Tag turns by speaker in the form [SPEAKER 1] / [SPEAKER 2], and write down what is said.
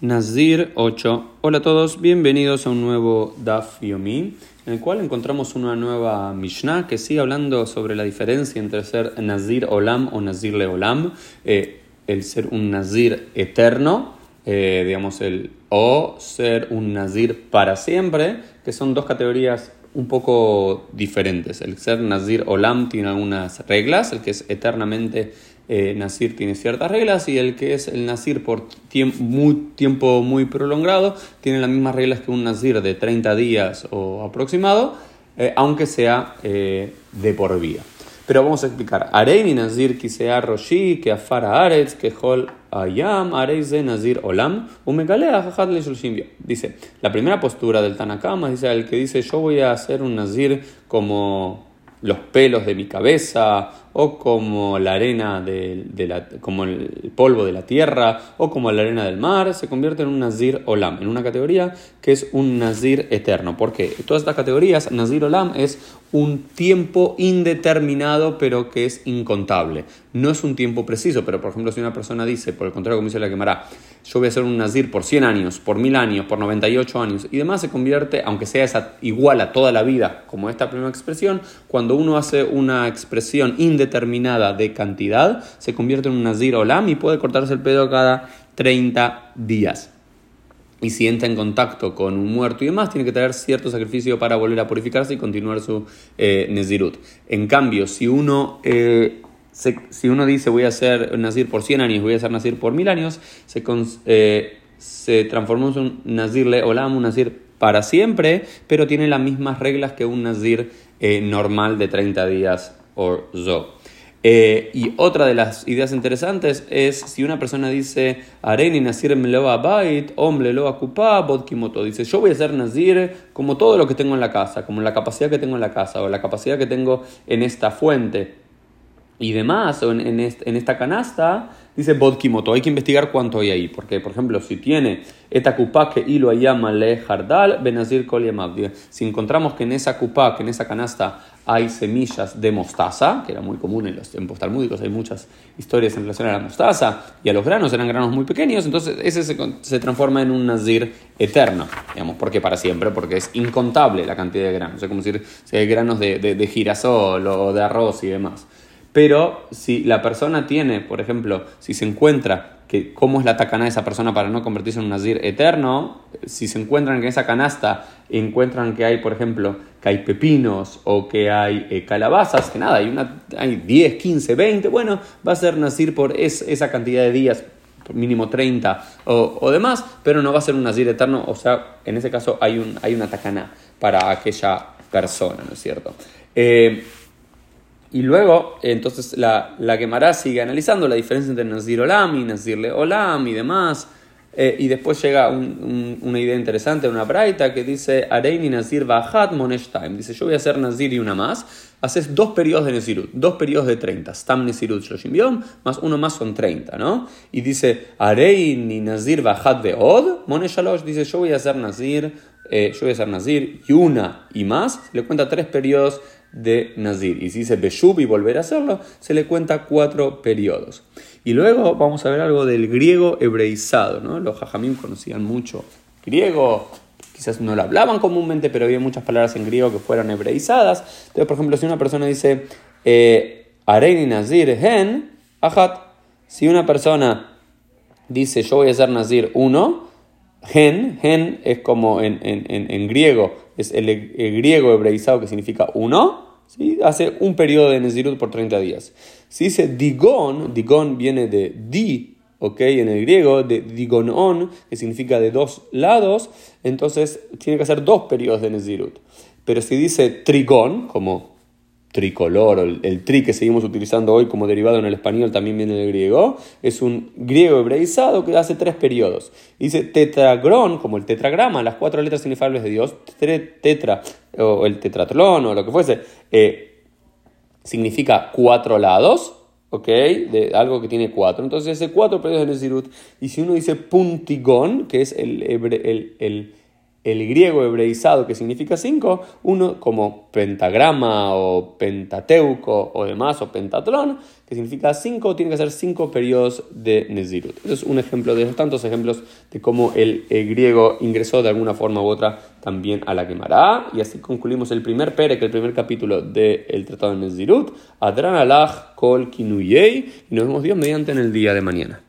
[SPEAKER 1] Nazir 8. Hola a todos, bienvenidos a un nuevo Daf Yomi, en el cual encontramos una nueva Mishnah que sigue hablando sobre la diferencia entre ser Nazir Olam o Nazir Leolam, eh, el ser un Nazir eterno, eh, digamos, el, o ser un Nazir para siempre, que son dos categorías un poco diferentes. El ser Nazir Olam tiene algunas reglas, el que es eternamente eh, Nazir tiene ciertas reglas y el que es el Nazir por muy, tiempo muy prolongado tiene las mismas reglas que un Nazir de 30 días o aproximado, eh, aunque sea eh, de por vida. Pero vamos a explicar. Areini Nazir sea Roshi, que Afara Aretz, que Hol Ayam, de Nazir Olam, Umegalea Jajat Dice, la primera postura del Tanakama dice el que dice yo voy a hacer un Nazir como los pelos de mi cabeza, o como la arena de, la, como el polvo de la tierra, o como la arena del mar, se convierte en un Nazir Olam, en una categoría que es un Nazir eterno. porque Todas estas categorías, Nazir Olam es un tiempo indeterminado, pero que es incontable. No es un tiempo preciso, pero por ejemplo, si una persona dice, por el contrario, como dice la quemará, yo voy a ser un Nazir por 100 años, por 1000 años, por 98 años, y demás se convierte, aunque sea esa, igual a toda la vida, como esta primera expresión, cuando uno hace una expresión indeterminada de cantidad, se convierte en un Nazir Olam y puede cortarse el pelo cada 30 días y si entra en contacto con un muerto y demás, tiene que traer cierto sacrificio para volver a purificarse y continuar su eh, Nezirut. En cambio, si uno, eh, si uno dice voy a ser Nazir por 100 años, voy a ser Nazir por 1000 años, se, eh, se transformó en un Nazir Le Olam, un Nazir para siempre, pero tiene las mismas reglas que un Nazir eh, normal de 30 días o zo. Eh, y otra de las ideas interesantes es si una persona dice, Areni Nazir Bait, Hombre lo Bodkimoto. Dice, yo voy a ser Nazir como todo lo que tengo en la casa, como la capacidad que tengo en la casa o la capacidad que tengo en esta fuente y demás, o en, esta canasta, dice Bodkimoto. Hay que investigar cuánto hay ahí, porque, por ejemplo, si tiene esta kupá que hilo ayama le jardal, benazir Si encontramos que en esa kupá, que en esa canasta hay semillas de mostaza, que era muy común en los tiempos talmúdicos, hay muchas historias en relación a la mostaza, y a los granos eran granos muy pequeños, entonces ese se, transforma en un nazir eterno, digamos, porque para siempre, porque es incontable la cantidad de granos, es como decir, si hay granos de girasol o de arroz y demás. Pero si la persona tiene, por ejemplo, si se encuentra que cómo es la tacana de esa persona para no convertirse en un nazir eterno, si se encuentran que en esa canasta encuentran que hay, por ejemplo, que hay pepinos o que hay eh, calabazas, que nada, hay, una, hay 10, 15, 20, bueno, va a ser nazir por esa cantidad de días, mínimo 30 o, o, demás, pero no va a ser un nazir eterno, o sea, en ese caso hay, un, hay una tacana para aquella persona, ¿no es cierto? Eh, y luego, entonces, la, la Gemara sigue analizando la diferencia entre Nazir Olam y Nazir Olam y demás. Eh, y después llega una idea interesante, una braita que dice Areini Nazir Bahat Monesh Time. Dice: Yo voy a hacer Nazir y una más. Haces dos periodos de Nezirut, dos periodos de 30. Stam Nezirut Shoshim más uno más son 30, ¿no? Y dice Areini Nazir Bahat Beod Monesh Shalosh. Dice: Yo voy a hacer Nazir, eh, yo voy a hacer Nazir y una y más. Le cuenta tres periodos de Nazir. Y si dice Beshub y volver a hacerlo, se le cuenta cuatro periodos. Y luego vamos a ver algo del griego hebreizado. ¿no? Los jajamim conocían mucho griego, quizás no lo hablaban comúnmente, pero había muchas palabras en griego que fueron hebreizadas. Entonces, por ejemplo, si una persona dice eh, Areini Nazir Hen, Ajat, si una persona dice yo voy a hacer Nazir uno, Gen, gen es como en, en, griego, es el, griego hebreizado que significa uno, ¿sí? hace un periodo de Nezirut por 30 días. Si dice digon, digon viene de di, ¿ok? En el griego, de digonon, que significa de dos lados, entonces tiene que hacer dos periodos de Nezirut. Pero si dice trigón, como tricolor, o el, tri que seguimos utilizando hoy como derivado en el español también viene del griego, es un griego hebreizado que hace tres periodos. Dice tetragrón, como el tetragrama, las cuatro letras inefable de Dios, tetra, o el tetratlón, o lo que fuese, eh, significa cuatro lados, ¿ok? De algo que tiene cuatro. Entonces, ese cuatro periodos de Nezirut. Y si uno dice puntigón, que es el, el el griego hebreizado que significa cinco, uno como pentagrama o pentateuco o demás, o pentatlón, que significa cinco, tiene que ser cinco periodos de Nezirut. Es un ejemplo de tantos ejemplos de cómo el, griego ingresó de alguna forma u otra también a la quemará. Y así concluimos el primer pere, que el primer capítulo del Tratado de Nezirut. Adran alach kol kinuyei. Y nos vemos Dios mediante en el día de mañana.